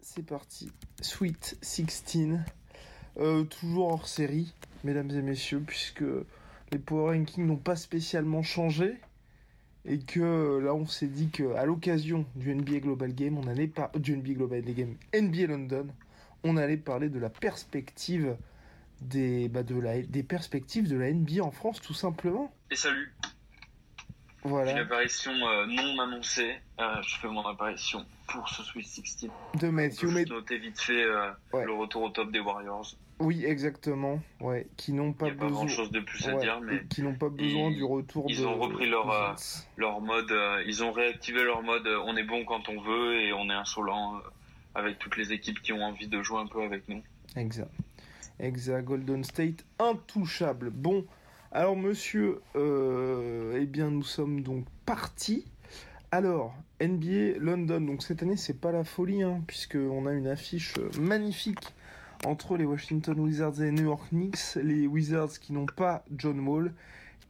C'est parti. Sweet 16. Euh, toujours hors série, mesdames et messieurs, puisque les Power Rankings n'ont pas spécialement changé. Et que là, on s'est dit qu'à l'occasion du NBA Global Game, on allait pas du NBA Global Game, NBA London, on allait parler de la perspective des, bah, de la, des perspectives de la NBA en France, tout simplement. Et salut. Voilà. Une apparition euh, non annoncée. Euh, je fais mon apparition pour ce Sweet 16. De Matthew, Je noter vite fait euh, Ouais. le retour au top des Warriors. oui, exactement, ouais, qui n'ont pas besoin, grand chose de plus à ouais, dire, mais qui n'ont pas besoin ils- du retour ils de. ont repris leur, euh, leur mode, euh, ils ont réactivé leur mode euh, on est bon quand on veut et on est insolent avec toutes les équipes qui ont envie de jouer un peu avec nous. Exact. Exact. Golden State, intouchable. Bon, alors monsieur, euh, eh bien nous sommes donc partis. Alors, NBA London, donc cette année c'est pas la folie, hein, puisqu'on a une affiche magnifique entre les Washington Wizards et les New York Knicks. Les Wizards qui n'ont pas John Wall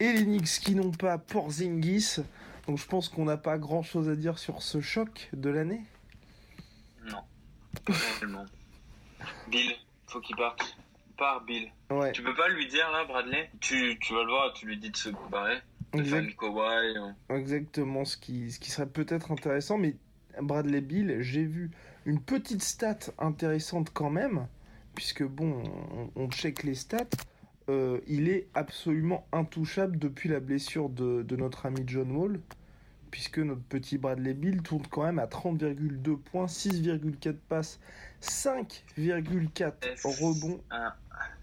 et les Knicks qui n'ont pas Porzingis. Donc je pense qu'on n'a pas grand chose à dire sur ce choc de l'année. Non. Bill, faut qu'il parte. Part Bill. Ouais, Tu peux pas lui dire là, Bradley? Tu, tu vas le voir, tu lui dis de se barrer. De exact. Kawhi. euh. Exactement, ce qui, ce qui serait peut-être intéressant, mais Bradley Bill, j'ai vu une petite stat intéressante quand même, puisque bon, on, on check les stats, euh, il est absolument intouchable depuis la blessure de, de notre ami John Wall, puisque notre petit Bradley Bill tourne quand même à 30,2 points, 6,4 passes, 5,4 Est-ce rebonds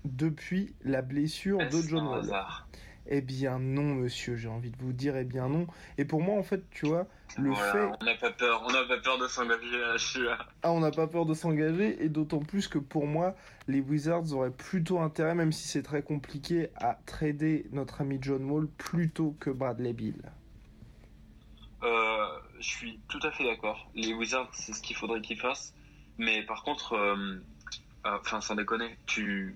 depuis la blessure de John Wall. Eh bien non, monsieur, j'ai envie de vous dire, eh bien non. Et pour moi, en fait, tu vois, le Voilà, fait... On n'a pas peur, on n'a pas peur de s'engager je suis là. Ah, on n'a pas peur de s'engager, et d'autant plus que pour moi, les Wizards auraient plutôt intérêt, même si c'est très compliqué, à trader notre ami John Wall plutôt que Bradley Bill. Euh, je suis tout à fait d'accord. Les Wizards, c'est ce qu'il faudrait qu'ils fassent. Mais par contre, euh, euh, enfin, sans déconner, tu,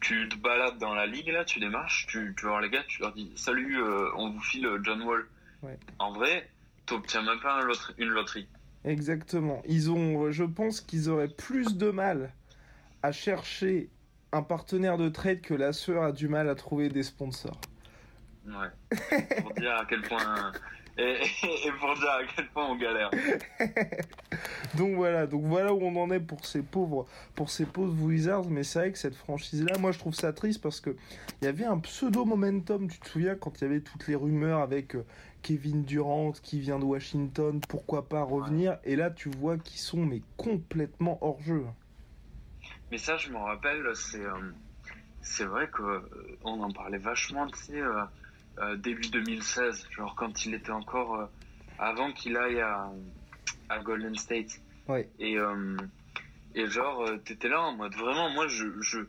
tu te balades dans la ligue là, tu démarches, tu, tu vas voir les gars, tu leur dis Salut, on vous file John Wall. Ouais. En vrai, t'obtiens même pas un loterie- une loterie. Exactement. Ils ont, je pense qu'ils auraient plus de mal à chercher un partenaire de trade que la sœur a du mal à trouver des sponsors. Ouais. pour dire à quel point. Et, et pour dire à quel point on galère. Donc voilà, donc voilà où on en est pour ces pauvres, pour ces pauvres Wizards. Mais c'est vrai que cette franchise-là, moi je trouve ça triste parce que il y avait un pseudo momentum. Tu te souviens quand il y avait toutes les rumeurs avec euh, Kevin Durant qui vient de Washington, pourquoi pas revenir Et là, tu vois qu'ils sont mais complètement hors jeu. Mais ça, je me rappelle, c'est euh, c'est vrai que euh, on en parlait vachement, tu sais, euh, euh, début 2016, genre quand il était encore euh, avant qu'il aille à, à Golden State. Ouais. Et euh, et genre t'étais là en mode vraiment, moi je je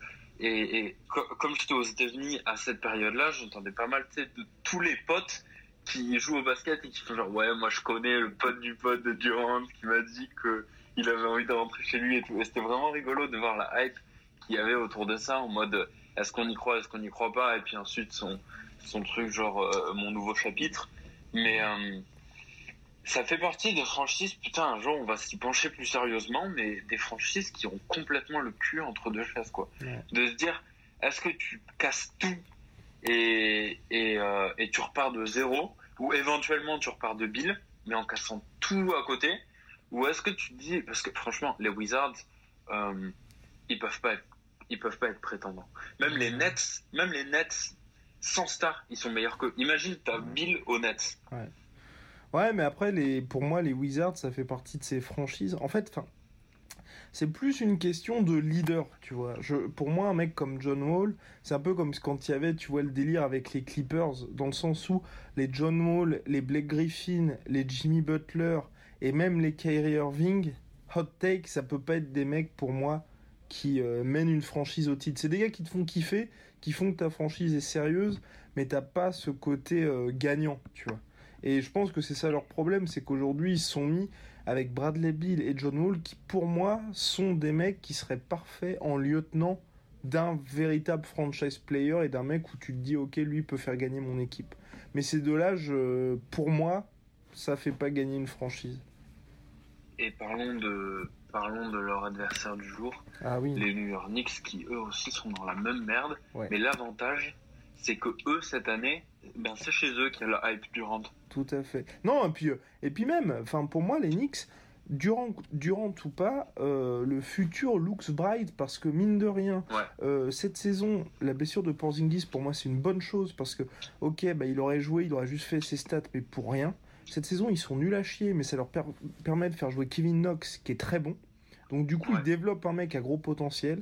et, et co- comme j'étais aux États-Unis à cette période-là, j'entendais pas mal, tu sais, de tous les potes qui jouent au basket et qui font genre ouais, moi je connais le pote du pote de Durant qui m'a dit que il avait envie de rentrer chez lui et tout. Et c'était vraiment rigolo de voir la hype qu'il y avait autour de ça en mode est-ce qu'on y croit, est-ce qu'on y croit pas? Et puis ensuite son son truc genre euh, mon nouveau chapitre. Mais euh, ça fait partie des franchises, putain, un jour on va s'y pencher plus sérieusement, mais des franchises qui ont complètement le cul entre deux chaises, quoi. Ouais. De se dire, est-ce que tu casses tout et, et, euh, et tu repars de zéro, ou éventuellement tu repars de Bill, mais en cassant tout à côté, ou est-ce que tu te dis, parce que franchement, les Wizards, ils peuvent pas être, ils peuvent pas être prétendants. Même les Nets, même les Nets, sans star, ils sont meilleurs que. Imagine, t'as Bill aux Nets. Ouais, mais après, les, pour moi, les Wizards, ça fait partie de ces franchises. En fait, enfin, c'est plus une question de leader, tu vois. Je, pour moi, un mec comme John Wall, c'est un peu comme quand il y avait, tu vois, le délire avec les Clippers, dans le sens où les John Wall, les Blake Griffin, les Jimmy Butler et même les Kyrie Irving, hot take, ça peut pas être des mecs pour moi qui euh, mènent une franchise au titre. C'est des gars qui te font kiffer, qui font que ta franchise est sérieuse, mais t'as pas ce côté euh, gagnant, tu vois. Et je pense que c'est ça leur problème, c'est qu'aujourd'hui ils sont mis avec Bradley Bill et John Wall qui pour moi sont des mecs qui seraient parfaits en lieutenant d'un véritable franchise player et d'un mec où tu te dis ok lui peut faire gagner mon équipe. Mais ces deux-là, pour moi, ça fait pas gagner une franchise. Et parlons de, parlons de leur adversaire du jour, Ah oui. les New York Knicks, qui eux aussi sont dans la même merde. Ouais. Mais l'avantage, c'est que eux, cette année, ben, c'est chez eux qu'il y a la hype Durant. Tout à fait. Non, et puis, euh, et puis même, enfin pour moi, les Knicks, Durant, Durant ou pas, euh, le futur looks bright parce que mine de rien, Ouais. euh, cette saison, la blessure de Porzingis, pour moi, c'est une bonne chose parce que, ok, bah, il aurait joué, il aurait juste fait ses stats, mais pour rien. Cette saison, ils sont nuls à chier, mais ça leur per- permet de faire jouer Kevin Knox, qui est très bon. Donc, du coup, Ouais. ils développent un mec à gros potentiel.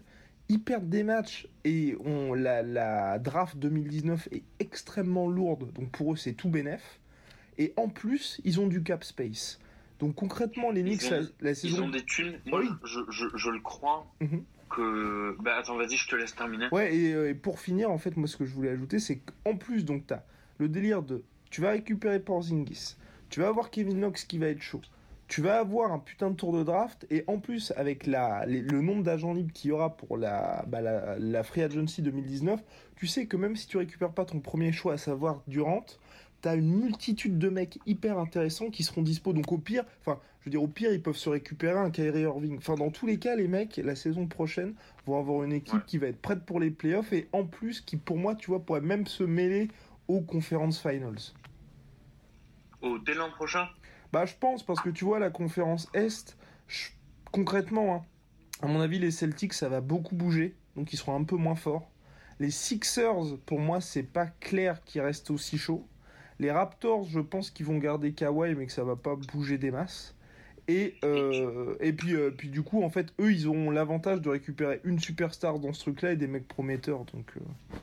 Ils perdent des matchs et on, la, la draft 2019 est extrêmement lourde. Donc, pour eux, c'est tout bénef. Et en plus, ils ont du cap space. Donc, concrètement, les Knicks, la, la Ils saison. ont des thunes. Moi, Oui. je, je, je le crois Mhm. que. Bah, attends, vas-y, je te laisse terminer. Ouais, et, euh, et pour finir, en fait, moi, ce que je voulais ajouter, c'est qu'en plus, donc, t'as le délire de. Tu vas récupérer Porzingis, tu vas avoir Kevin Knox qui va être chaud, tu vas avoir un putain de tour de draft, et en plus, avec la, les- le nombre d'agents libres qu'il y aura pour la, bah, la, la Free Agency 2019, tu sais que même si tu récupères pas ton premier choix, à savoir Durant, t'as une multitude de mecs hyper intéressants qui seront dispo. Donc, au pire, enfin, je veux dire, au pire, ils peuvent se récupérer un Kyrie Irving. Enfin, dans tous les cas, les mecs, la saison prochaine, vont avoir une équipe Ouais. qui va être prête pour les playoffs et en plus qui pour moi tu vois pourrait même se mêler aux conference finals. Dès l'an prochain Bah je pense parce que tu vois la conférence Est je- concrètement hein, à mon avis les Celtics ça va beaucoup bouger donc ils seront un peu moins forts. Les Sixers pour moi c'est pas clair qu'ils restent aussi chauds. Les Raptors je pense qu'ils vont garder Kawhi mais que ça va pas bouger des masses. Et, euh, et puis, euh, puis du coup, en fait, eux, ils auront l'avantage de récupérer une superstar dans ce truc-là et des mecs prometteurs. Donc, euh,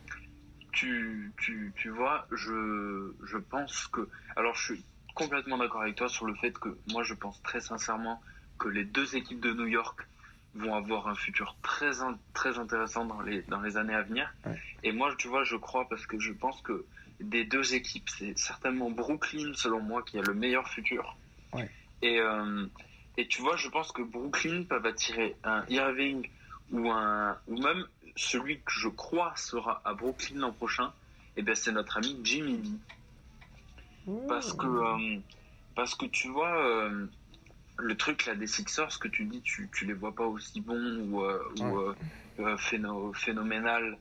tu, tu, tu vois, je, je pense que. Alors, je suis complètement d'accord avec toi sur le fait que moi, je pense très sincèrement que les deux équipes de New York vont avoir un futur très, in- très intéressant dans les, dans les années à venir. Ouais. Et moi, tu vois, je crois parce que je pense que des deux équipes, c'est certainement Brooklyn, selon moi, qui a le meilleur futur. Ouais. Et, euh, et tu vois, je pense que Brooklyn peuvent attirer un Irving ou, un, ou même celui que je crois sera à Brooklyn l'an prochain, et ben c'est notre ami Jimmy B. Parce que, euh, parce que tu vois, euh, le truc là des Sixers, que tu dis, tu, tu les vois pas aussi bons ou, euh, ou euh, phéno- phénoménal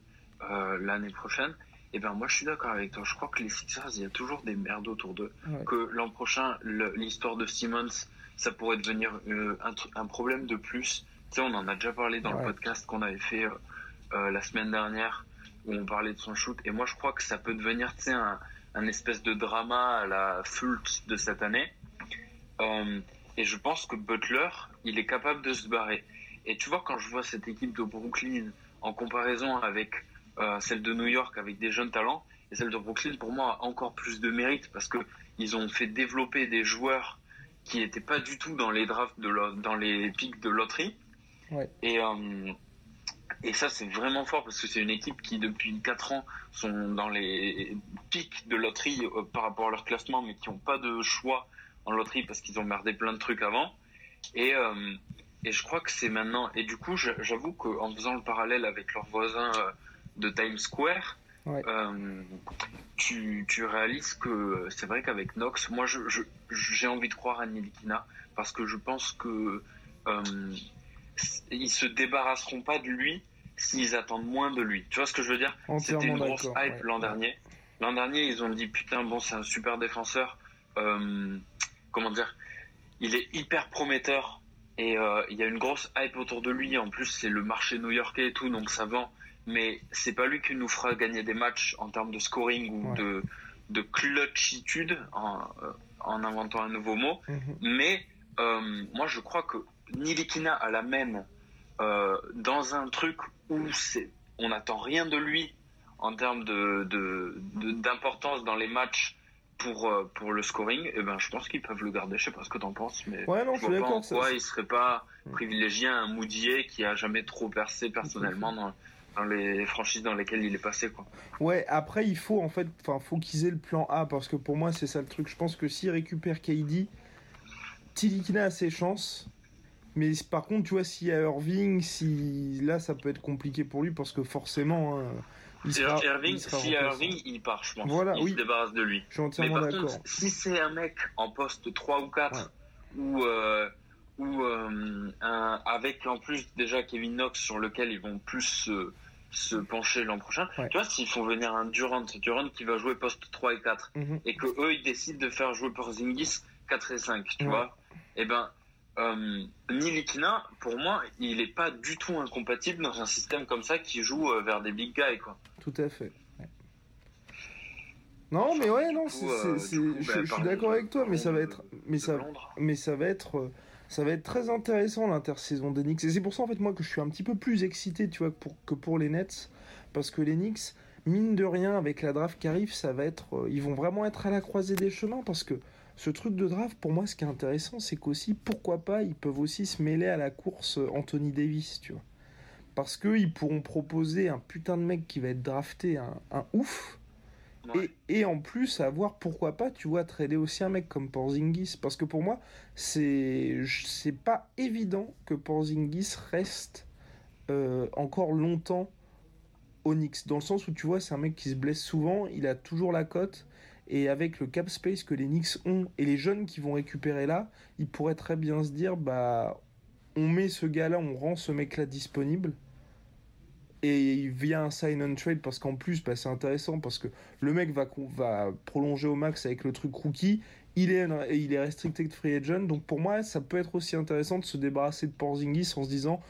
l'année prochaine. Et ben moi je suis d'accord avec toi. Je crois que les Sixers, il y a toujours des merdes autour d'eux. Ouais. Que l'an prochain, l'histoire de Simmons, ça pourrait devenir un, problème de plus. Tu sais, on en a déjà parlé dans Ouais. le podcast qu'on avait fait la semaine dernière où on parlait de son shoot. Et moi je crois que ça peut devenir, tu sais, un, un espèce de drama à la Fultz de cette année. Euh, et je pense que Butler, il est capable de se barrer. Et tu vois, quand je vois cette équipe de Brooklyn en comparaison avec euh, celle de New York avec des jeunes talents, et celle de Brooklyn, pour moi, a encore plus de mérite parce que ils ont fait développer des joueurs qui n'étaient pas du tout dans les drafts, de dans les pics de loterie. Ouais. Et, euh, et ça, c'est vraiment fort parce que c'est une équipe qui, depuis 4 ans, sont dans les pics de loterie euh, par rapport à leur classement, mais qui n'ont pas de choix en loterie parce qu'ils ont merdé plein de trucs avant. Et, euh, et je crois que c'est maintenant. Et du coup, j'a- j'avoue qu'en faisant le parallèle avec leurs voisins euh, de Times Square, Ouais. euh, tu, tu réalises que c'est vrai qu'avec Nox, moi, je, je- j'ai envie de croire à Nilikina parce que je pense que euh, ils se débarrasseront pas de lui s'ils attendent moins de lui. Tu vois ce que je veux dire? C'était une grosse hype ouais. l'an dernier. L'an dernier, ils ont dit putain, bon, c'est un super défenseur. Euh, comment dire? Il est hyper prometteur et euh, il y a une grosse hype autour de lui. En plus, c'est le marché new-yorkais et tout, donc ça vend. Mais c'est pas lui qui nous fera gagner des matchs en termes de scoring ou Ouais. de, de clutchitude en, euh, en inventant un nouveau mot. Mhm. Mais euh, moi, je crois que Nilikina a la même euh, dans un truc où c'est, on n'attend rien de lui en termes de, de- de- d'importance dans les matchs pour, euh, pour le scoring. Et ben, je pense qu'ils peuvent le garder. Je sais pas ce que t'en penses, mais Ouais, non, je vois pas en quoi il serait pas Mm. privilégié à un Moudier qui a jamais trop percé personnellement dans, dans les franchises dans lesquelles il est passé, quoi. Ouais, après il faut en fait, enfin faut qu'ils aient le plan A parce que pour moi c'est ça le truc. Je pense que s'ils récupèrent KD, Tilikina a ses chances Mais par contre, tu vois, s'il y a Irving, si là, ça peut être compliqué pour lui parce que forcément, hein, il sera, Irving, si Irving, il part, je pense. Voilà, il oui. se débarrasse de lui. Je suis entièrement d'accord. Si c'est un mec en poste 3 ou 4 ou euh, ou euh, un, avec en plus déjà Kevin Knox sur lequel ils vont plus se, se pencher l'an prochain. Ouais. Tu vois, s'ils font venir un Durant, Durant qui va jouer poste 3 et 4 Mhm. et que eux ils décident de faire jouer Porzingis 4 et 5, tu Ouais. vois, et ben euh, Nilikina, pour moi, il est pas du tout incompatible dans un système comme ça qui joue euh, vers des big guys, quoi. Tout à fait. ouais. Non, mais ouais, non, coup, euh, coup, je, bah, je suis d'accord avec toi, mais ça va être, mais ça, mais ça va être, ça va être très intéressant l'intersaison des Knicks. Et c'est pour ça en fait moi que je suis un petit peu plus excité, tu vois, que pour, que pour les Nets, parce que les Knicks, mine de rien, avec la draft qui arrive, ça va être, euh, ils vont vraiment être à la croisée des chemins, parce que ce truc de draft, pour moi, ce qui est intéressant, c'est qu'aussi, pourquoi pas, ils peuvent aussi se mêler à la course euh, Anthony Davis, tu vois. Parce qu'ils pourront proposer un putain de mec qui va être drafté, un, un ouf, Ouais. et, et en plus, avoir pourquoi pas, tu vois, trader aussi un mec comme Porzingis. Parce que pour moi, c'est c'est pas évident que Porzingis reste euh, encore longtemps au Knicks. Dans le sens où, tu vois, c'est un mec qui se blesse souvent, il a toujours la cote. Et avec le cap space que les Knicks ont et les jeunes qui vont récupérer là, ils pourraient très bien se dire bah, on met ce gars-là, on rend ce mec-là disponible. Et vient un sign and trade parce qu'en plus, bah, c'est intéressant parce que le mec va, prolonger au max avec le truc rookie. Il est, il est restricted free agent. Donc pour moi, ça peut être aussi intéressant de se débarrasser de Porzingis en se disant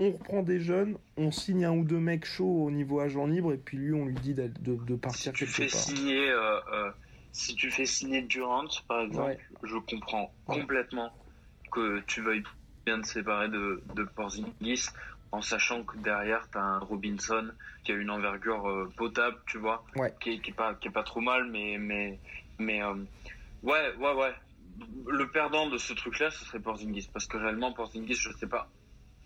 on reprend des jeunes, on signe un ou deux mecs chauds au niveau agent libre et puis lui, on lui dit de, de- de si partir tu quelque fais part. signer euh, euh, si tu fais signer Durant par exemple Ouais. je comprends Ouais. complètement que tu veuilles bien te séparer de, de Porzingis en sachant que derrière t'as un Robinson qui a une envergure euh, potable tu vois Ouais. qui, est, qui est pas qui est pas trop mal mais mais mais ouais ouais ouais le perdant de ce truc là ce serait Porzingis parce que réellement Porzingis je sais pas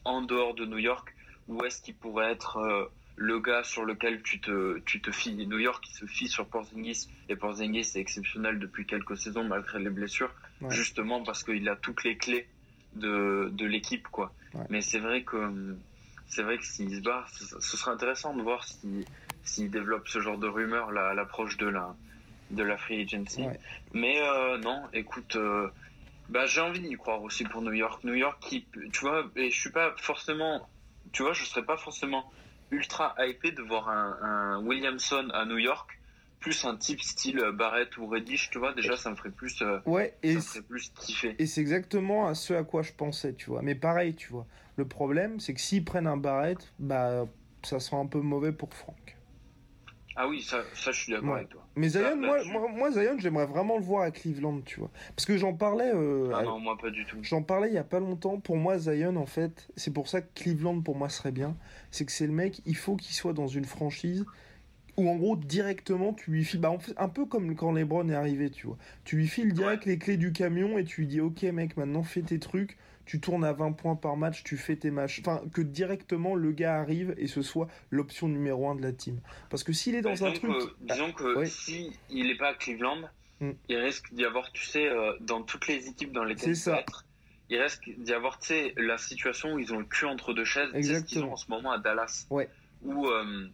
en dehors de New York où est-ce qu'il pourrait être euh, le gars sur lequel tu te, tu te fies? New York qui se fie sur Porzingis et Porzingis est exceptionnel depuis quelques saisons malgré les blessures, Ouais. justement parce qu'il a toutes les clés de, de l'équipe quoi. Ouais. Mais c'est vrai que c'est vrai que s'il se barre, ce, ce serait intéressant de voir si s'il développe ce genre de rumeurs là, à l'approche de la de la free agency. Ouais. Mais euh, non, écoute. euh, bah, j'ai envie d'y croire aussi pour New York. New York, qui, tu vois, et je suis pas forcément, tu vois, je serais pas forcément ultra hypé de voir un, un Williamson à New York, plus un type style Barrett ou Reddish, tu vois, déjà ça me ferait plus, euh, Ouais, ça me ferait plus kiffer. Et c'est exactement à ce à quoi je pensais, tu vois. Mais pareil, tu vois. Le problème, c'est que s'ils prennent un Barrett, bah, ça sera un peu mauvais pour Franck. Ah oui, ça, ça je suis d'accord Ouais. avec toi. Mais Zion, moi, moi, moi, Zion, j'aimerais vraiment le voir à Cleveland, tu vois. Parce que j'en parlais, euh, Ah non, moi pas du tout. j'en parlais il y a pas longtemps. Pour moi, Zion, en fait, c'est pour ça que Cleveland, pour moi, serait bien. C'est que c'est le mec, il faut qu'il soit dans une franchise où, en gros, directement, tu lui files. Bah, un peu comme quand LeBron est arrivé, tu vois. Tu lui files direct les clés du camion et tu lui dis, ok, mec, maintenant fais tes trucs. Tu tournes à 20 points par match, tu fais tes matchs. Enfin, que directement le gars arrive et ce soit l'option numéro un de la team. Parce que s'il est dans Bah, un truc. que, disons que ouais. si il est pas à Cleveland, Mm. il risque d'y avoir, tu sais, euh, dans toutes les équipes dans lesquelles il être, il risque d'y avoir, tu sais, la situation où ils ont le cul entre deux chaises, c'est ce qu'ils Exactement. ont en ce moment à Dallas, Ouais. où euh,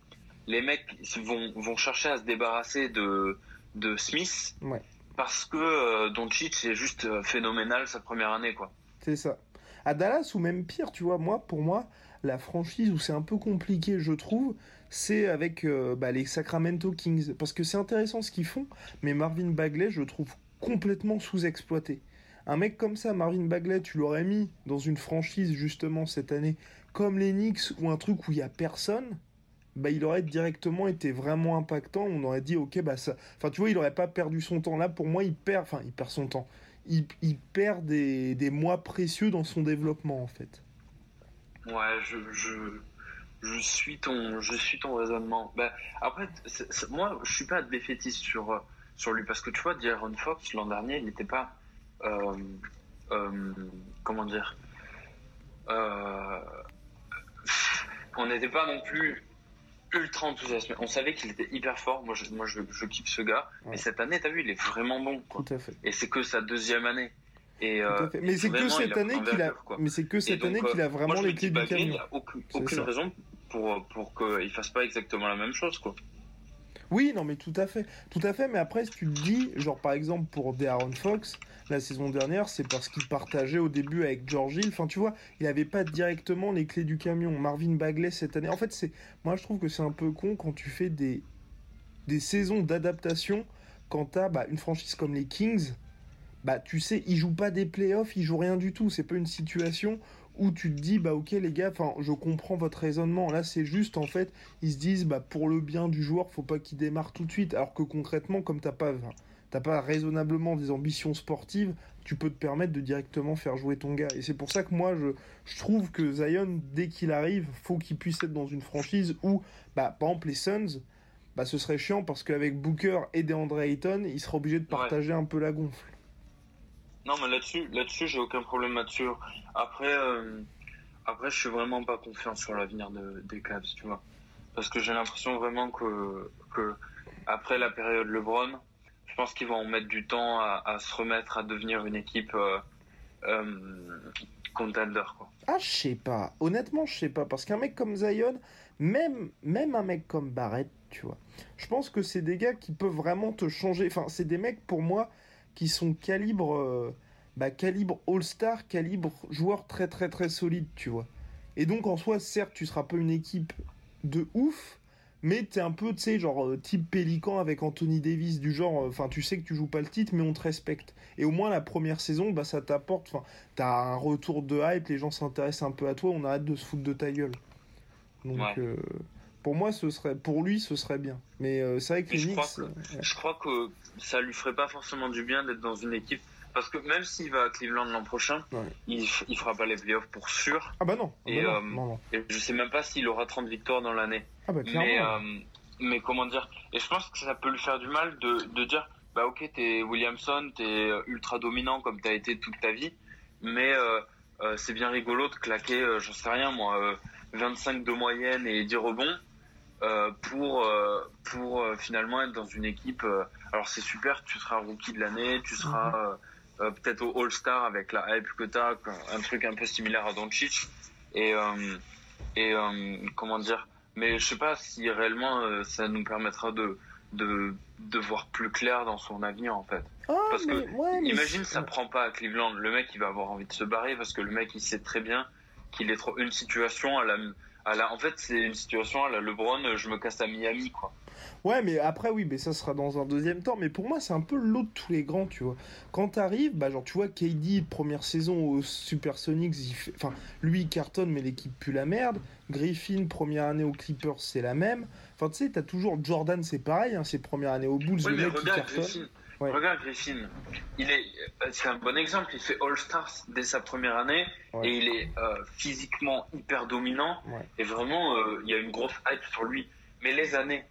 les mecs vont, vont chercher à se débarrasser de, de Smith Ouais. parce que euh, Doncic est juste euh, phénoménal sa première année, quoi. C'est ça. À Dallas, ou même pire, tu vois, moi, pour moi, la franchise où c'est un peu compliqué, je trouve, c'est avec euh, bah, les Sacramento Kings. Parce que c'est intéressant ce qu'ils font, mais Marvin Bagley, je trouve complètement sous-exploité. Un mec comme ça, Marvin Bagley, tu l'aurais mis dans une franchise, justement, cette année, comme les Knicks, ou un truc où il y a personne, bah, il aurait directement été vraiment impactant. On aurait dit, ok, bah ça. Enfin, tu vois, il aurait pas perdu son temps. Là, pour moi, il perd. Enfin, il perd son temps il, perd des, des mois précieux dans son développement en fait. Ouais, je, je, suis ton, je suis ton raisonnement. Ben, après, moi, je suis pas défaitiste sur, sur lui parce que tu vois, D'Aaron Fox l'an dernier, il n'était pas, euh, euh, comment dire, euh, on n'était pas non plus ultra enthousiasmé. On savait qu'il était hyper fort. Moi, je, moi, je, je kiffe ce gars. Ouais. Mais cette année, t'as vu, il est vraiment bon. Quoi. Tout à fait. Et c'est que sa deuxième année. Et, euh, mais c'est que cette année qu'il a, mais c'est que cette année qu'il a vraiment les clés du camion. Il n'y a aucune, aucune raison pour pour qu'il fasse pas exactement la même chose, quoi. Oui, non, mais tout à fait, tout à fait. Mais après, si tu te dis, genre par exemple pour Darren Fox, la saison dernière, c'est parce qu'il partageait au début avec George Hill. Enfin, tu vois, il n'avait pas directement les clés du camion. Marvin Bagley cette année. En fait, c'est, moi, je trouve que c'est un peu con quand tu fais des des saisons d'adaptation quand t'as bah, une franchise comme les Kings. Bah, tu sais, ils jouent pas des playoffs, ils jouent rien du tout. C'est pas une situation où tu te dis bah ok les gars enfin je comprends votre raisonnement. Là c'est juste en fait ils se disent bah pour le bien du joueur faut pas qu'il démarre tout de suite. Alors que concrètement comme t'as pas t'as pas raisonnablement des ambitions sportives tu peux te permettre de directement faire jouer ton gars. Et c'est pour ça que moi je, je trouve que Zion dès qu'il arrive faut qu'il puisse être dans une franchise où bah par exemple les Suns bah ce serait chiant parce qu'avec Booker et DeAndre Ayton il sera obligé de partager un peu la gonfle non, mais là-dessus, là-dessus, j'ai aucun problème là-dessus. Après, euh, après, je suis vraiment pas confiant sur l'avenir de, des Cavs, tu vois. Parce que j'ai l'impression vraiment que, que, après la période LeBron, je pense qu'ils vont mettre du temps à, se remettre à devenir une équipe euh, euh, contender, quoi. Ah, je sais pas. Honnêtement, je sais pas. Parce qu'un mec comme Zion, même, même un mec comme Barrett, tu vois, je pense que c'est des gars qui peuvent vraiment te changer. Enfin, c'est des mecs, pour moi, qui sont calibre, euh, bah, calibre All-Star, calibre joueur très très très solide, tu vois. Et donc en soi, certes, tu seras pas une équipe de ouf, mais t'es un peu, tu sais, genre euh, type Pélican avec Anthony Davis, du genre, euh, enfin, tu sais que tu joues pas le titre, mais on te respecte. Et au moins la première saison, bah ça t'apporte, enfin, t'as un retour de hype, les gens s'intéressent un peu à toi, on arrête de se foutre de ta gueule. Donc, pour moi, ce serait, pour lui, ce serait bien. Mais euh, c'est vrai que je, crois que, je crois que ça lui ferait pas forcément du bien d'être dans une équipe. Parce que même s'il va à Cleveland l'an prochain, il, il fera pas les playoffs pour sûr. Ah bah non. Ah et, bah euh, et, je sais même pas s'il aura 30 victoires dans l'année. Ah bah mais, euh, mais comment dire? Et je pense que ça peut lui faire du mal de, de dire bah ok, t'es Williamson, t'es ultra dominant comme t'as été toute ta vie, mais c'est bien rigolo de claquer, j'en sais rien moi, 25 de moyenne et 10 rebonds. Euh, pour euh, pour euh, finalement être dans une équipe. alors c'est super, tu seras rookie de l'année, tu seras mhm. peut-être au All-Star avec la hype que tu as, un truc un peu similaire à Doncic. Et et comment dire Mais je sais pas si réellement ça nous permettra de de de voir plus clair dans son avenir en fait. Ah, parce que imagine ça prend pas à Cleveland, le mec il va avoir envie de se barrer parce que le mec il sait très bien qu'il est trop une situation à la en fait, c'est une situation à la LeBron, je me casse à Miami, quoi. Ouais, mais après, oui, mais ça sera dans un deuxième temps. Mais pour moi, c'est un peu l'autre de tous les grands, tu vois. Quand t'arrives, bah, genre, tu vois, KD, première saison aux Supersonics, il fait... enfin, lui, il cartonne, mais l'équipe pue la merde. Griffin, première année aux Clippers, c'est la même. Enfin, tu sais, t'as toujours Jordan, c'est pareil, hein, ses premières années aux Bulls, le mec qui cartonne. Regarde Griffin, il est, euh, c'est un bon exemple. Il fait All Stars dès sa première année et il est euh, physiquement hyper dominant et vraiment euh, il y a une grosse hype sur lui. Mais les années,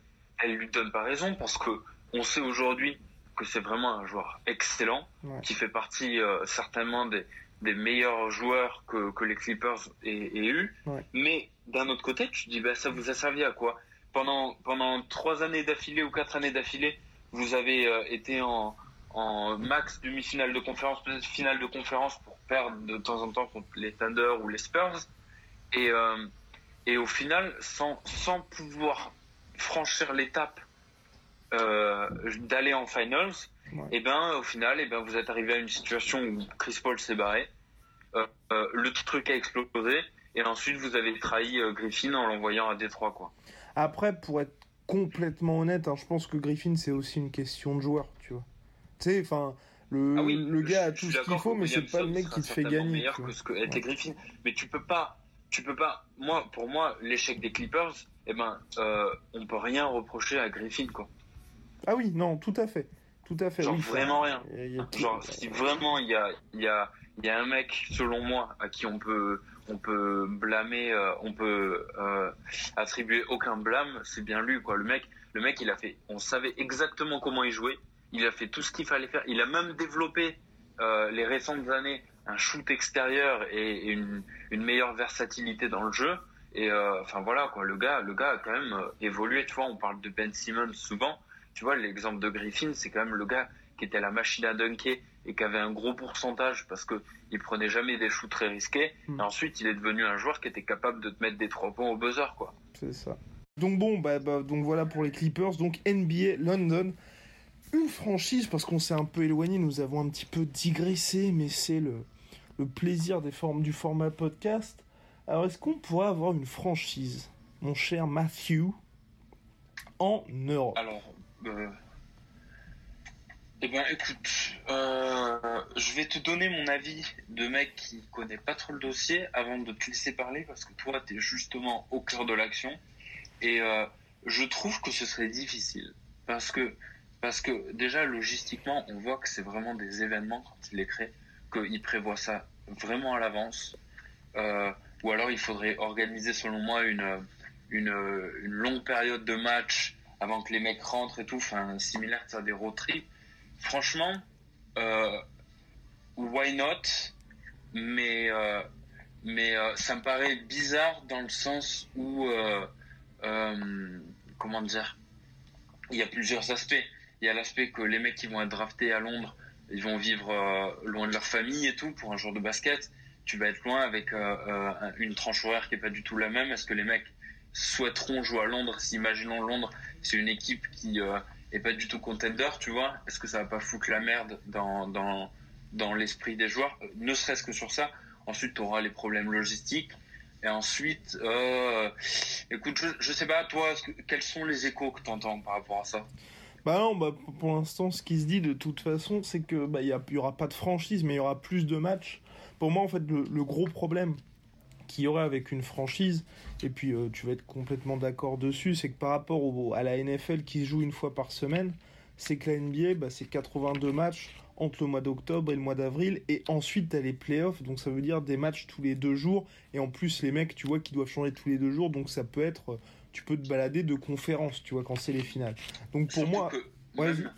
elles lui donnent pas raison parce que on sait aujourd'hui que c'est vraiment un joueur excellent qui fait partie certainement des, des meilleurs joueurs que, que les Clippers aient, aient eu. Mais d'un autre côté, tu te dis bah ça vous a servi à quoi? Pendant pendant trois années d'affilée ou quatre années d'affilée vous avez euh, été en, en max demi-finale de conférence, peut-être finale de conférence pour perdre de temps en temps contre les Thunder ou les Spurs. Et, euh, et au final, sans, sans pouvoir franchir l'étape euh, d'aller en finals, et eh ben au final, et eh ben vous êtes arrivé à une situation où Chris Paul s'est barré, le truc a explosé, et ensuite vous avez trahi Griffin en l'envoyant à Détroit quoi. Après, pour être complètement honnête, hein, je pense que Griffin, c'est aussi une question de joueur, tu vois. Tu sais, enfin, le, ah le gars a tout ce qu'il faut, mais c'est pas le mec qui te fait gagner. meilleur que ce que Griffin. Mais tu peux pas, tu peux pas, moi, pour moi, l'échec des Clippers, eh ben, euh, on peut rien reprocher à Griffin, quoi. Ah oui, non, tout à fait. Tout à fait. Genre vraiment rien. Genre, si vraiment il y a, y a, il y a un mec, selon moi, à qui on peut, on peut blâmer, euh, on peut euh, attribuer aucun blâme, c'est bien lui quoi. Le mec, le mec, il a fait, on savait exactement comment il jouait, il a fait tout ce qu'il fallait faire, il a même développé euh, les récentes années un shoot extérieur et, une, une, meilleure versatilité dans le jeu. Et enfin voilà quoi, le gars, le gars a quand même évolué. Tu vois, on parle de Ben Simmons souvent. Tu vois, l'exemple de Griffin, c'est quand même le gars qui était la machine à dunker et qui avait un gros pourcentage parce que il prenait jamais des shoots très risqués. Hmm. Et ensuite, il est devenu un joueur qui était capable de te mettre des trois points au buzzer, quoi. C'est ça. Donc bon, bah, bah, donc voilà pour les Clippers. Donc NBA London, une franchise parce qu'on s'est un peu éloigné, nous avons un petit peu digressé, mais c'est le, le plaisir des formes du format podcast. Alors est-ce qu'on pourrait avoir une franchise, mon cher Matthew, en Europe? Alors, euh... eh ben, écoute, euh, je vais te donner mon avis de mec qui connaît pas trop le dossier avant de te laisser parler parce que toi, tu es justement au cœur de l'action. Et euh, je trouve que ce serait difficile parce que parce que déjà logistiquement, on voit que c'est vraiment des événements quand il les crée, qu'il prévoit ça vraiment à l'avance, euh, ou alors il faudrait organiser selon moi une une, longue période de match avant que les mecs rentrent et tout, enfin similaire à des road trips. Franchement, euh, why not? Mais euh, mais euh, ça me paraît bizarre dans le sens où comment dire Il y a plusieurs aspects. Il y a l'aspect que les mecs qui vont être draftés à Londres, ils vont vivre loin de leur famille et tout pour un jour de basket. Tu vas être loin avec une tranche horaire qui est pas du tout la même. Est-ce que les mecs souhaiteront jouer à Londres? Si imaginons Londres c'est une équipe qui euh, est pas du tout contender tu vois. Est-ce que ça va pas foutre la merde dans dans dans l'esprit des joueurs ne serait-ce que sur ça. Ensuite tu auras les problèmes logistiques. Et ensuite euh, écoute je, sais pas toi que, quels sont les échos que tu entends par rapport à ça? Bah non, bah pour l'instant, ce qui se dit de toute façon, c'est que bah y, y, aura pas de franchise, mais il y aura plus de matchs. Pour moi, en fait, le gros problème, qu'il y aurait avec une franchise, et puis euh, tu vas être complètement d'accord dessus, c'est que par rapport au, à la NFL qui se joue une fois par semaine, c'est que la NBA, bah, c'est 82 matchs entre le mois d'octobre et le mois d'avril, et ensuite tu as les playoffs, donc ça veut dire des matchs tous les deux jours, et en plus les mecs, tu vois, qui doivent changer tous les deux jours, donc ça peut être, tu peux te balader de conférences, tu vois, quand c'est les finales. Donc pour Surtout moi... Que même,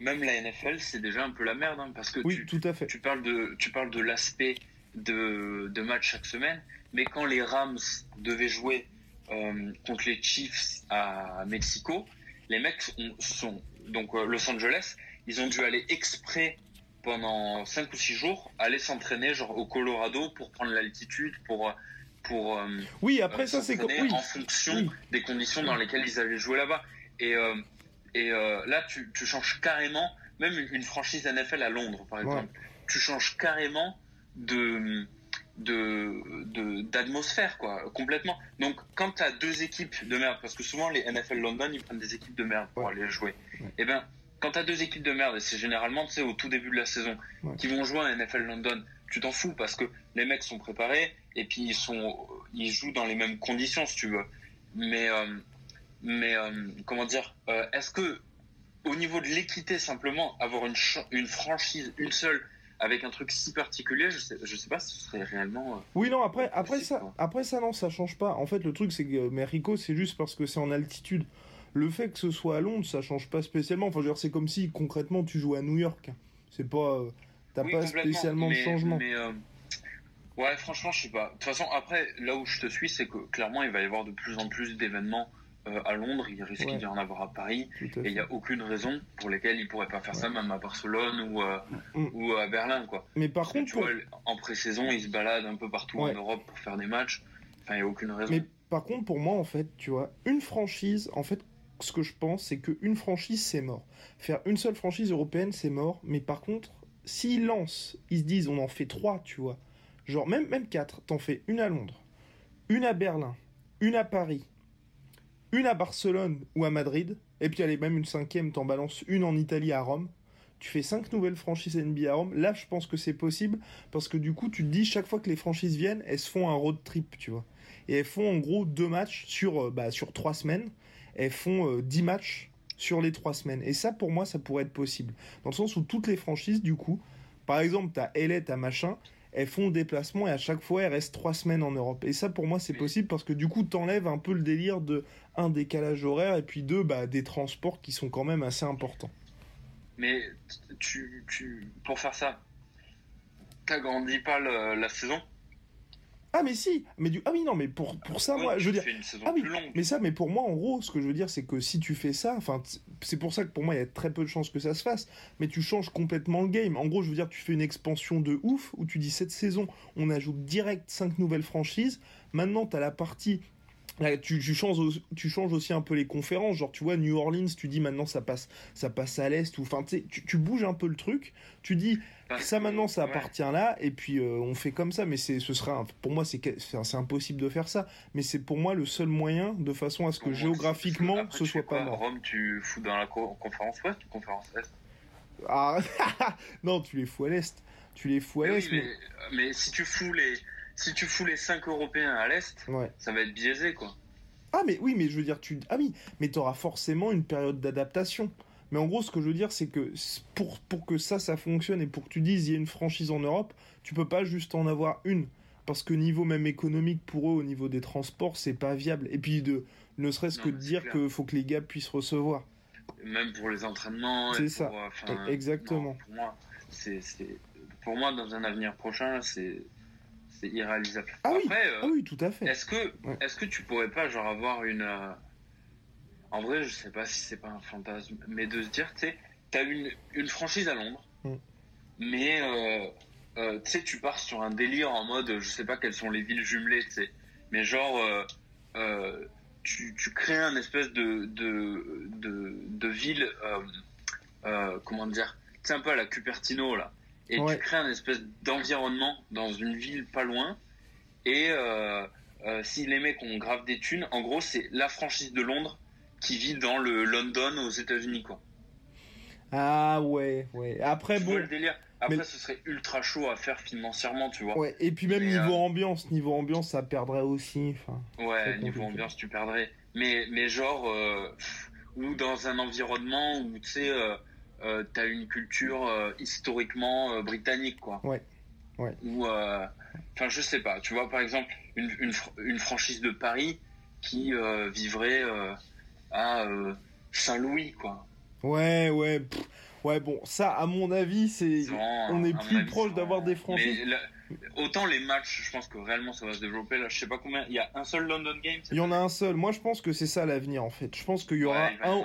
même, la NFL, c'est déjà un peu la merde, hein, parce que oui, tu, tout à fait. tu parles de, tu parles de l'aspect de, de match chaque semaine, mais quand les Rams devaient jouer euh, contre les Chiefs à Mexico, les mecs sont, sont donc euh, Los Angeles, ils ont dû aller exprès pendant 5 ou 6 jours aller s'entraîner genre au Colorado pour prendre l'altitude pour pour euh, oui après ça c'est oui. en fonction oui. des conditions dans lesquelles ils allaient jouer là-bas et et là tu, tu changes carrément même une, une, franchise NFL à Londres par exemple ouais. tu changes carrément de de d'atmosphère quoi complètement donc quand tu as deux équipes de merde parce que souvent les NFL London ils prennent des équipes de merde pour ouais. aller jouer ouais. et ben quand tu as deux équipes de merde et c'est généralement tu sais au tout début de la saison ouais. qui vont jouer à NFL London tu t'en fous parce que les mecs sont préparés et puis ils sont ils jouent dans les mêmes conditions si tu veux mais euh, mais euh, comment dire euh, est-ce que au niveau de l'équité simplement avoir une une franchise une seule avec un truc si particulier, je sais, je sais pas si ce serait réellement. Euh, oui, non, après, après, ça, quoi. après ça, non, ça change pas. En fait, le truc, c'est que Mexico, c'est juste parce que c'est en altitude. Le fait que ce soit à Londres, ça change pas spécialement. Enfin, je veux dire, c'est comme si concrètement tu jouais à New York. C'est pas. Euh, T'as oui, pas spécialement mais, de changement. Mais, euh, ouais, franchement, je sais pas. De toute façon, après, là où je te suis, c'est que clairement, il va y avoir de plus en plus d'événements euh, à Londres, il risque ouais. d'y en avoir à Paris, à et il n'y a aucune raison pour laquelle il pourrait pas faire ouais. ça, même à Barcelone ou, euh, mm. ou à Berlin, quoi. Mais par Parce contre, tu vois, en pré-saison, il se balade un peu partout ouais. en Europe pour faire des matchs. Enfin, il n'y a aucune raison. Mais par contre, pour moi, en fait, tu vois, une franchise, en fait, ce que je pense, c'est qu'une franchise, c'est mort. Faire une seule franchise européenne, c'est mort. Mais par contre, s'ils lancent, ils se disent, on en fait trois, tu vois. Genre, même, même quatre. T'en fais une à Londres, une à Berlin, une à Paris, une à Barcelone ou à Madrid, et puis allez, même une cinquième, t'en balances une en Italie à Rome. Tu fais cinq nouvelles franchises NBA à Rome. Là, je pense que c'est possible parce que du coup, tu te dis chaque fois que les franchises viennent, elles se font un road trip, tu vois. Et elles font en gros deux matchs sur, bah, sur trois semaines. Elles font euh, dix matchs sur les trois semaines. Et ça, pour moi, ça pourrait être possible. Dans le sens où toutes les franchises, du coup, par exemple, t'as LA, t'as machin, elles font le déplacement et à chaque fois elles restent trois semaines en Europe. Et ça pour moi c'est possible parce que du coup t'enlèves un peu le délire de un décalage horaire et puis deux bah, des transports qui sont quand même assez importants. Mais tu, tu pour faire ça, t'agrandis pas le, la saison? Ah mais si, mais du ah oui non mais pour pour ça moi je veux dire ah oui mais ça mais pour moi en gros ce que je veux dire c'est que si tu fais ça enfin c'est pour ça que pour moi il y a très peu de chances que ça se fasse mais tu changes complètement le game. En gros je veux dire tu fais une expansion de ouf où tu dis cette saison on ajoute direct cinq nouvelles franchises. Maintenant tu as la partie tu, changes, tu changes aussi un peu les conférences, genre tu vois New Orleans, tu dis maintenant ça passe, ça passe à l'est, ou enfin tu, tu bouges un peu le truc, tu dis ça maintenant ça appartient là, et puis euh, on fait comme ça, mais ce sera, pour moi c'est, impossible de faire ça, mais c'est pour moi le seul moyen de façon à ce que géographiquement ce soit pas mort. Rome, tu fous dans la conférence ouest ou conférence est? Ah non, tu les fous à l'est, tu les fous à l'est. mais si tu fous les si tu fous les 5 Européens à l'Est, ça va être biaisé, quoi. Ah, mais oui, mais je veux dire, tu. Ah oui, mais tu auras forcément une période d'adaptation. Mais en gros, ce que je veux dire, c'est que pour, pour que ça, ça fonctionne et pour que tu dises il y a une franchise en Europe, tu peux pas juste en avoir une. Parce que niveau même économique pour eux, au niveau des transports, c'est pas viable. Et puis de ne serait-ce que de dire qu'il faut que les gars puissent recevoir. Même pour les entraînements. C'est ça. Exactement. pour moi, c'est pour moi, dans un avenir prochain, c'est c'est irréalisable. Ah, oui. Euh, ah oui, tout à fait. Est-ce que, est-ce que tu pourrais pas genre avoir une. Euh, en vrai, je sais pas si c'est pas un fantasme, mais de se dire, tu sais, t'as une, une franchise à Londres, mm. mais euh, tu sais, tu pars sur un délire en mode, je sais pas quelles sont les villes jumelées, tu sais, mais genre, tu, tu, crées un espèce de, de, de, de ville, comment dire, c'est un peu à la Cupertino là et tu crées un espèce d'environnement dans une ville pas loin. Et euh, euh, si les mecs ont grave des thunes, en gros, c'est la franchise de Londres qui vit dans le London aux États-Unis, quoi. Ah ouais, ouais. Après, bon. le délire. Après, ce serait ultra chaud à faire financièrement, tu vois. Ouais, et puis même niveau euh, ambiance, niveau ambiance, ça perdrait aussi. Enfin, ouais, niveau ambiance, tu perdrais. Mais, mais genre, ou dans un environnement où, tu sais, euh, t'as une culture euh, historiquement euh, britannique, quoi. Ouais. Ouais. Ou, enfin, je sais pas. Tu vois, par exemple, une, une, une franchise de Paris qui vivrait à Saint-Louis, quoi. Ouais, ouais. ouais, bon, ça, à mon avis, c'est. On est plus proche d'avoir des franchises autant les matchs, je pense que réellement ça va se développer. Là, je sais pas combien. Il y a un seul London Game. Il y en a un seul. Moi, je pense que c'est ça l'avenir en fait. Je pense qu'il y aura un,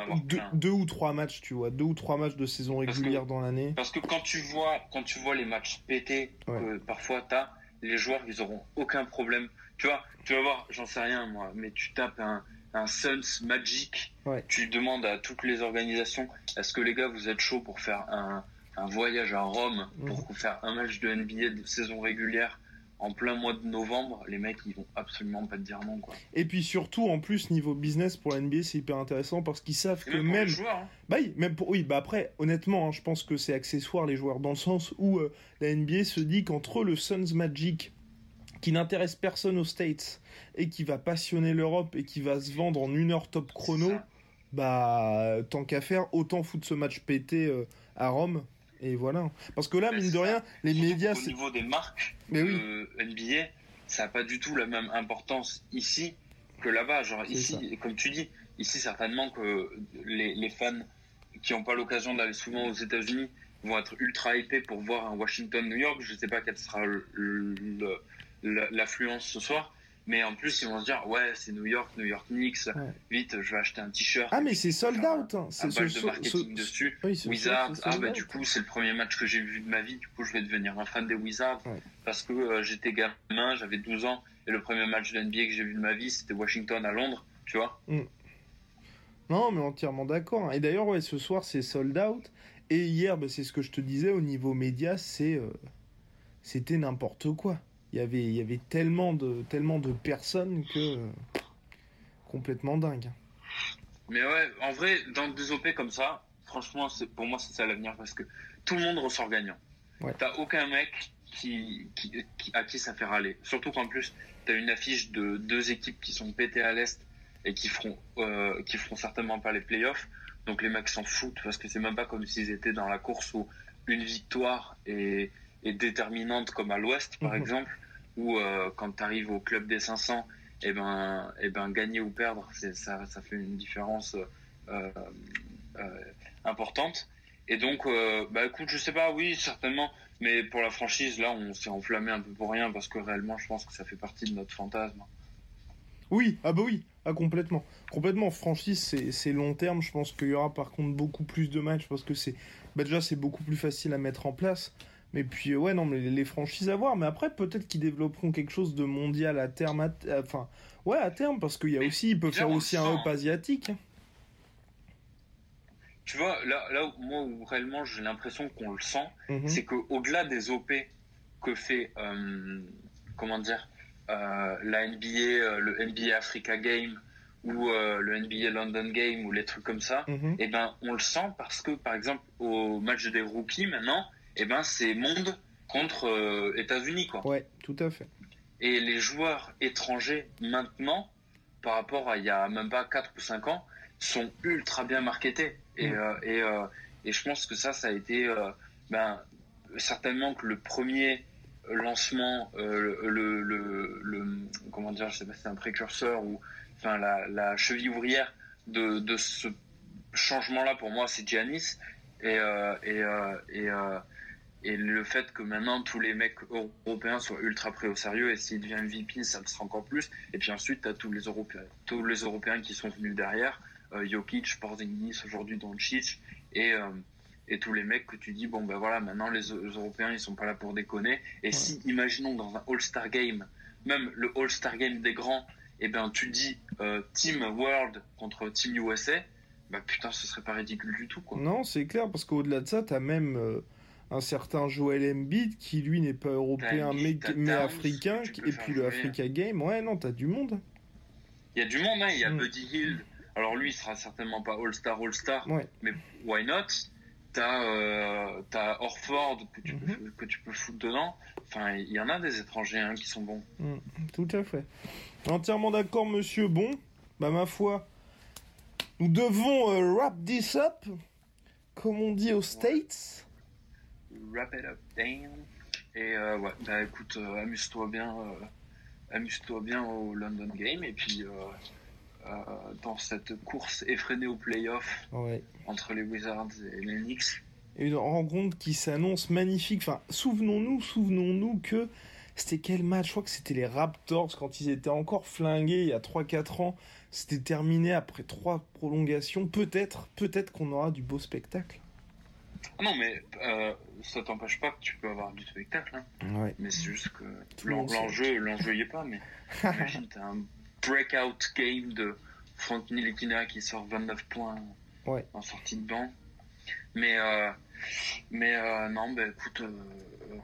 deux, ou trois matchs, tu vois, deux ou trois matchs de saison régulière dans l'année. Parce que quand tu vois, quand tu vois les matchs pétés, que parfois t'as les joueurs, ils auront aucun problème. Tu vois, tu vas voir, j'en sais rien moi, mais tu tapes un, un Suns Magic. Tu demandes à toutes les organisations, est-ce que les gars vous êtes chaud pour faire un un voyage à Rome pour mhm. faire un match de NBA de saison régulière en plein mois de novembre, les mecs ils vont absolument pas te dire non quoi. Et puis surtout en plus niveau business pour la NBA c'est hyper intéressant parce qu'ils savent que même, joueurs, hein. bah oui même pour oui bah après honnêtement hein, je pense que c'est accessoire les joueurs dans le sens où euh, la NBA se dit qu'entre le Suns Magic qui n'intéresse personne aux States et qui va passionner l'Europe et qui va se vendre en une heure top chrono, bah tant qu'à faire autant foutre ce match pété euh, à Rome et voilà. Parce que là, mine de rien, les médias. Au niveau des marques Mais oui. NBA, ça n'a pas du tout la même importance ici que là-bas. Genre, ici, comme tu dis, ici, certainement que les, les fans qui n'ont pas l'occasion d'aller souvent aux États-Unis vont être ultra hypés pour voir un Washington-New York. Je ne sais pas quelle sera l'affluence ce soir. Mais en plus, ils vont se dire, ouais, c'est New York, New York Knicks. Vite, je vais acheter un t-shirt. Ah, mais c'est sold out. Hein. C'est un de marketing dessus. Wizards, ah, bah, du coup, c'est le premier match que j'ai vu de ma vie. Du coup, je vais devenir un fan des Wizards. Parce que euh, j'étais gamin, j'avais 12 ans. Et le premier match de NBA que j'ai vu de ma vie, c'était Washington à Londres. Tu vois mm. Non, mais entièrement d'accord. Hein. Et d'ailleurs, ouais, ce soir, c'est sold out. Et hier, bah, c'est ce que je te disais, au niveau média, c'est. Euh, c'était n'importe quoi il y avait, il y avait tellement, de, tellement de personnes que. complètement dingue. Mais ouais, en vrai, dans des OP comme ça, franchement, pour moi, c'est ça l'avenir parce que tout le monde ressort gagnant. Ouais. T'as aucun mec qui, qui, à qui ça fait râler. Surtout qu'en plus, t'as une affiche de deux équipes qui sont pétées à l'Est et qui feront, euh, qui feront certainement pas les playoffs. Donc les mecs s'en foutent parce que c'est même pas comme s'ils étaient dans la course où une victoire est, est déterminante comme à l'Ouest, par mhm. exemple ou euh, quand tu arrives au club des 500, et eh ben, et eh ben gagner ou perdre, ça, ça fait une différence euh, euh, importante. Et donc, bah écoute, je sais pas, oui, certainement. Mais pour la franchise, là, on s'est enflammé un peu pour rien parce que réellement, je pense que ça fait partie de notre fantasme. Oui, ah bah oui, ah, complètement. Complètement, franchise, c'est long terme. Je pense qu'il y aura par contre beaucoup plus de matchs parce que c'est. Bah déjà, c'est beaucoup plus facile à mettre en place. Mais puis, ouais, non, mais les franchises à voir. Mais après, peut-être qu'ils développeront quelque chose de mondial à terme. Enfin, ouais, à terme, parce qu'il y a aussi. Ils peuvent faire aussi un hop asiatique. Tu vois, là, là où, moi, où réellement j'ai l'impression qu'on le sent, mhm. c'est qu'au-delà des OP que fait. Euh, comment dire euh, la NBA, euh, le NBA Africa Game ou euh, le NBA London Game ou les trucs comme ça, mhm. et eh ben on le sent parce que par exemple au match des rookies maintenant, et eh ben c'est monde contre États-Unis quoi. Ouais, tout à fait. Et les joueurs étrangers maintenant, par rapport à il y a même pas 4 ou 5 ans, sont ultra bien marketés. Et, mhm. et, et, je pense que ça, ça a été ben, certainement que le premier lancement, euh, le, le, le, comment dire, je sais pas si c'est un précurseur ou enfin la, la cheville ouvrière de, de ce changement-là pour moi, c'est Giannis et euh, et euh, et, et le fait que maintenant tous les mecs européens soient ultra pris au sérieux et s'il devient MVP, ça le sera encore plus. Et puis ensuite, tu as tous les Européens, tous les Européens qui sont venus derrière, Jokic, Porzingis, aujourd'hui Doncic et et tous les mecs que tu dis bon ben voilà maintenant les, Européens ils sont pas là pour déconner. Et si imaginons dans un All-Star Game même le All-Star Game des grands et eh ben tu dis euh, Team World contre Team USA bah putain ce serait pas ridicule du tout quoi. Non c'est clair parce qu'au-delà de ça t'as même euh, un certain Joel Embiid qui lui n'est pas européen mais, mais africain et puis le Africa Game ouais non t'as du monde il y a du monde hein il y a mm. Buddy Hill alors lui il sera certainement pas All-Star All-Star mais why not? T'as euh, as Orford que tu, peux, mhm. que tu peux foutre dedans. Enfin, il y en a des étrangers hein, qui sont bons. Mm, tout à fait. Entièrement d'accord, monsieur. Bon, bah ma foi, nous devons euh, wrap this up, comme on dit aux States. Wrap it up, damn. Et euh, ouais, bah écoute, euh, amuse-toi bien, amuse-toi bien au London Game et puis euh, dans cette course effrénée au playoff entre les Wizards et les Knicks. Et une rencontre qui s'annonce magnifique. Enfin, souvenons-nous, souvenons-nous que c'était quel match? Je crois que c'était les Raptors quand ils étaient encore flingués il y a 3-4 ans. C'était terminé après trois prolongations. Peut-être, peut-être qu'on aura du beau spectacle. Ah non, mais euh, ça t'empêche pas que tu peux avoir du spectacle. Hein. Mais c'est juste que l'enjeu, l'enjeu y est pas. Mais imagine, t'as un breakout game de Frank Nilikina qui sort 29 points en sortie de banc. Mais, euh, mais euh, non, bah écoute. Euh,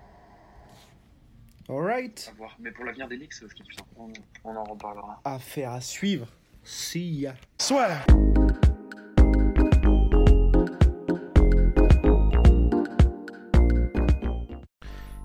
Alright. Mais pour l'avenir des Knicks, on, on en reparlera. Affaire à suivre. See ya. Soit.